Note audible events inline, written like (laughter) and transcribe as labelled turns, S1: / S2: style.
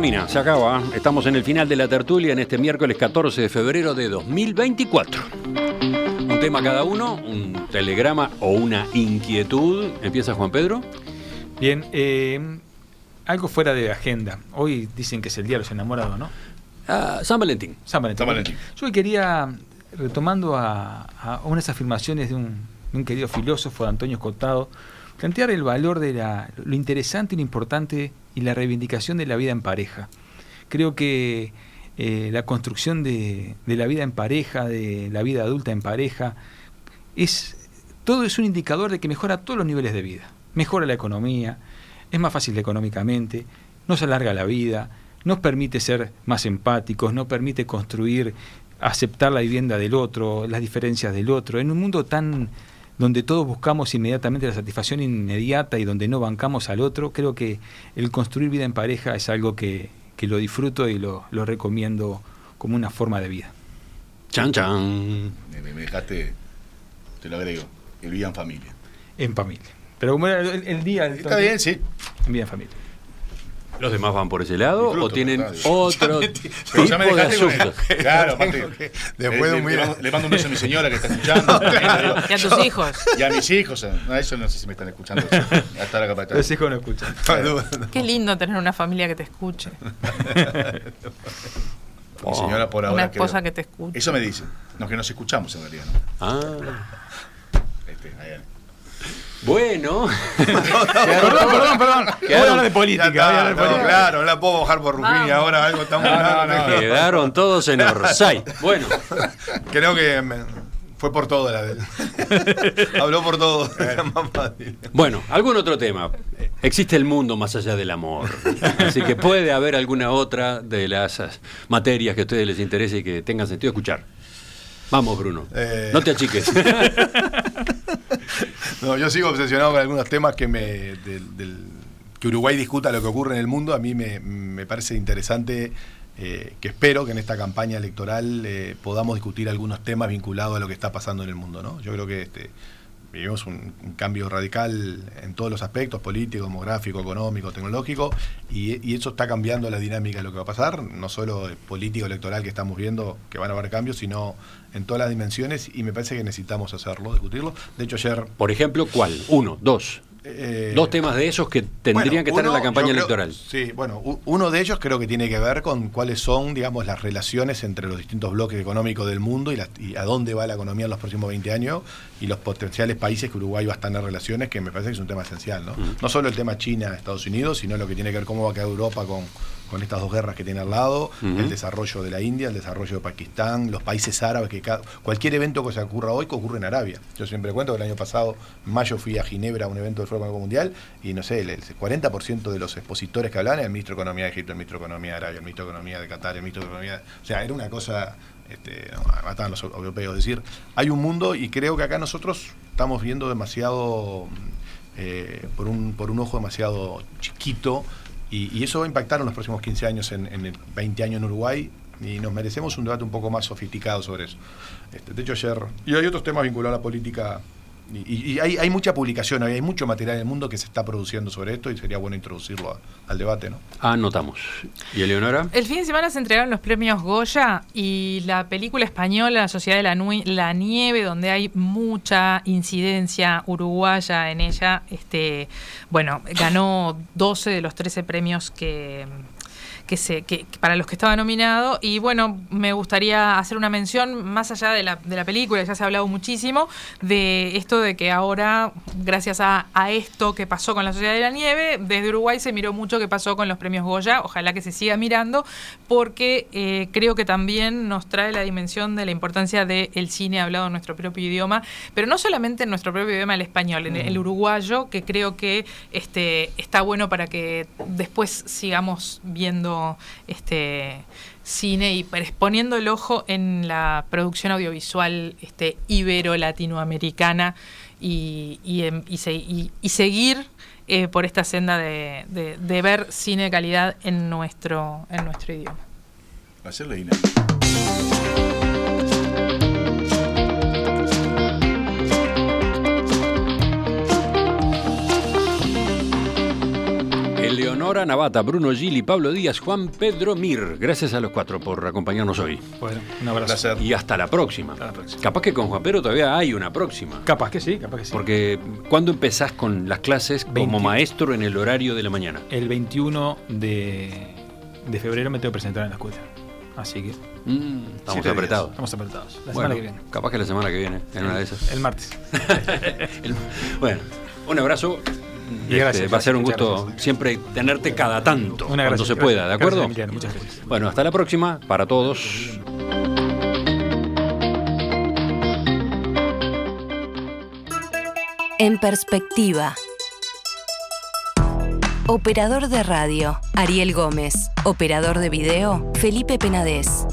S1: termina, se acaba. Estamos en el final de la tertulia en este miércoles 14 de febrero de 2024. Un tema cada uno, un telegrama o una inquietud. Empieza Juan Pedro.
S2: Bien, eh, algo fuera de agenda. Hoy dicen que es el Día de los Enamorados, ¿no?
S1: Ah, San Valentín.
S2: San Valentín.
S3: San Valentín.
S2: Yo hoy quería, retomando a, a unas afirmaciones de un, de un querido filósofo, de Antonio Escotado, plantear el valor de la, lo interesante y lo importante y la reivindicación de la vida en pareja. Creo que eh, la construcción de, la vida en pareja, de la vida adulta en pareja, es todo es un indicador de que mejora todos los niveles de vida. Mejora la economía, es más fácil económicamente, nos alarga la vida, nos permite ser más empáticos, nos permite construir, aceptar la vivienda del otro, las diferencias del otro. En un mundo tan donde todos buscamos inmediatamente la satisfacción inmediata y donde no bancamos al otro, creo que el construir vida en pareja es algo que, que lo disfruto y lo, lo recomiendo como una forma de vida.
S1: Chan, chan.
S3: Me, dejaste, te lo agrego, el vida en familia.
S2: En familia. Pero como era el, el día...
S3: Está bien, sí.
S2: En vida en familia.
S1: ¿Los demás van por ese lado o tienen otro
S3: Pero (laughs) ya me
S1: tipo de asuntos?
S3: Claro, le,
S4: después de
S3: le- le mando, le mando un beso a mi señora que está escuchando. (laughs)
S5: Y a tus hijos.
S3: Y a mis hijos. No, eso no sé si me están escuchando. (laughs) Hasta la.
S2: Los hijos no escuchan.
S5: Qué lindo tener una familia que te escuche.
S3: Mi señora por ahora.
S5: Una esposa
S3: creo.
S5: que te escuche.
S3: Eso me dice. No, que nos escuchamos en realidad. ¿no?
S1: Ah,
S3: Este, ahí, ahí.
S1: Bueno. (laughs)
S2: perdón, perdón, perdón. Voy a hablar de política.
S4: Está,
S2: voy a hablar de
S4: no,
S2: política.
S4: claro, no la puedo bajar por Rufini
S5: Vamos.
S4: ahora, algo tan
S3: No, no, no.
S1: Quedaron todos en Orsay. (laughs) Bueno,
S4: Creo que me- fue por todo la de él. (laughs) Habló por todo.
S1: Bueno, algún otro tema. Existe el mundo más allá del amor. Así que puede haber alguna otra de las materias que a ustedes les interese y que tengan sentido escuchar. Vamos, Bruno.
S4: Eh.
S1: No te achiques.
S4: No, yo sigo obsesionado con algunos temas que me del, que Uruguay discuta lo que ocurre en el mundo. A mí me, me parece interesante eh, que espero que en esta campaña electoral eh, podamos discutir algunos temas vinculados a lo que está pasando en el mundo. ¿no? Yo creo que este, vivimos un, cambio radical en todos los aspectos, político, demográfico, económico, tecnológico, y, eso está cambiando la dinámica de lo que va a pasar, no solo político electoral que estamos viendo, que van a haber cambios, sino en todas las dimensiones, y me parece que necesitamos hacerlo, discutirlo. De hecho, ayer...
S1: Por ejemplo, ¿cuál? Uno, dos.
S4: Eh,
S1: Dos temas de esos que tendrían
S4: bueno,
S1: que estar en la campaña
S4: creo-
S1: electoral.
S4: Sí, bueno, uno de ellos creo que tiene que ver con cuáles son, digamos, las relaciones entre los distintos bloques económicos del mundo y, y a dónde va la economía en los próximos 20 años y los potenciales países que Uruguay va a tener relaciones, que me parece que es un tema esencial, ¿no?
S1: Mm.
S4: No solo el tema China-Estados Unidos, sino lo que tiene que ver cómo va a quedar Europa con, con estas dos guerras que tiene al lado, el desarrollo de la India, el desarrollo de Pakistán, los países árabes, que cada- cualquier evento que se ocurra hoy, que ocurre en Arabia. Yo siempre cuento que el año pasado, en mayo, fui a Ginebra a un evento del Foro Económico Mundial y no sé, el, el 40% de los expositores que hablaban era el ministro de Economía de Egipto, el ministro de Economía de Arabia, el ministro de Economía de Qatar, el ministro de Economía. de- O sea, era una cosa. Este, no, mataban los europeos. Es decir, hay un mundo y creo que acá nosotros estamos viendo demasiado. eh, por, un, por un ojo demasiado chiquito y, eso va a impactar en los próximos 15 años, en, en el 20 años en Uruguay, y nos merecemos un debate un poco más sofisticado sobre eso. Este, de hecho, ayer. Y hay otros temas vinculados a la política. Y, y- hay, hay mucha publicación, hay mucho material en el mundo que se está produciendo sobre esto y sería bueno introducirlo a- al debate, ¿no?
S1: Anotamos. ¿Y Eleonora?
S5: El fin de semana se entregaron los premios Goya y la película española Sociedad de la, Nui- la Nieve, donde hay mucha incidencia uruguaya en ella, este, bueno, ganó 12 de los 13 premios que, que se, que, que para los que estaba nominado. Y bueno, me gustaría hacer una mención, más allá de la, de la película, ya se ha hablado muchísimo, de esto de que ahora, gracias a, a esto que pasó con la Sociedad de la Nieve, desde Uruguay se miró mucho qué pasó con los premios Goya. Ojalá que se siga mirando, porque eh, creo que también nos trae la dimensión de la importancia del cine hablado en nuestro propio idioma, pero no solamente en nuestro propio idioma, el español, en el uruguayo, que creo que este, está bueno para que después sigamos viendo este cine y poniendo el ojo en la producción audiovisual este, ibero-latinoamericana y, em- seguir eh, por esta senda de, ver cine de calidad en nuestro, en nuestro idioma.
S1: Nora Navata, Bruno Gili, Pablo Díaz, Juan Pedro Mir. Gracias a los cuatro por acompañarnos hoy.
S2: Bueno, un abrazo.
S3: placer.
S1: Y hasta la próxima.
S2: Hasta la próxima.
S1: Capaz que con Juan Pedro todavía hay una próxima.
S2: Capaz que sí, capaz que sí.
S1: Porque ¿cuándo empezás con las clases como
S2: 20.
S1: maestro en el horario de la mañana?
S2: El 21 de, de febrero me tengo que presentar en la escuela. Así que
S1: Mm, estamos apretados.
S2: estamos apretados. La
S1: Bueno,
S2: semana que viene.
S1: capaz que la semana que viene, en una de esas.
S2: El martes. (laughs)
S1: El- bueno, un abrazo.
S2: Y gracias,
S1: Este, va a ser un gusto
S2: gracias.
S1: siempre tenerte cada tanto,
S2: Una
S1: cuando
S2: gracias,
S1: se pueda, ¿de
S2: Gracias,
S1: acuerdo?
S2: Emiliano, muchas gracias.
S1: Bueno, hasta la próxima para todos.
S6: En perspectiva. Operador de radio, Ariel Gómez. Operador de video, Felipe Penades.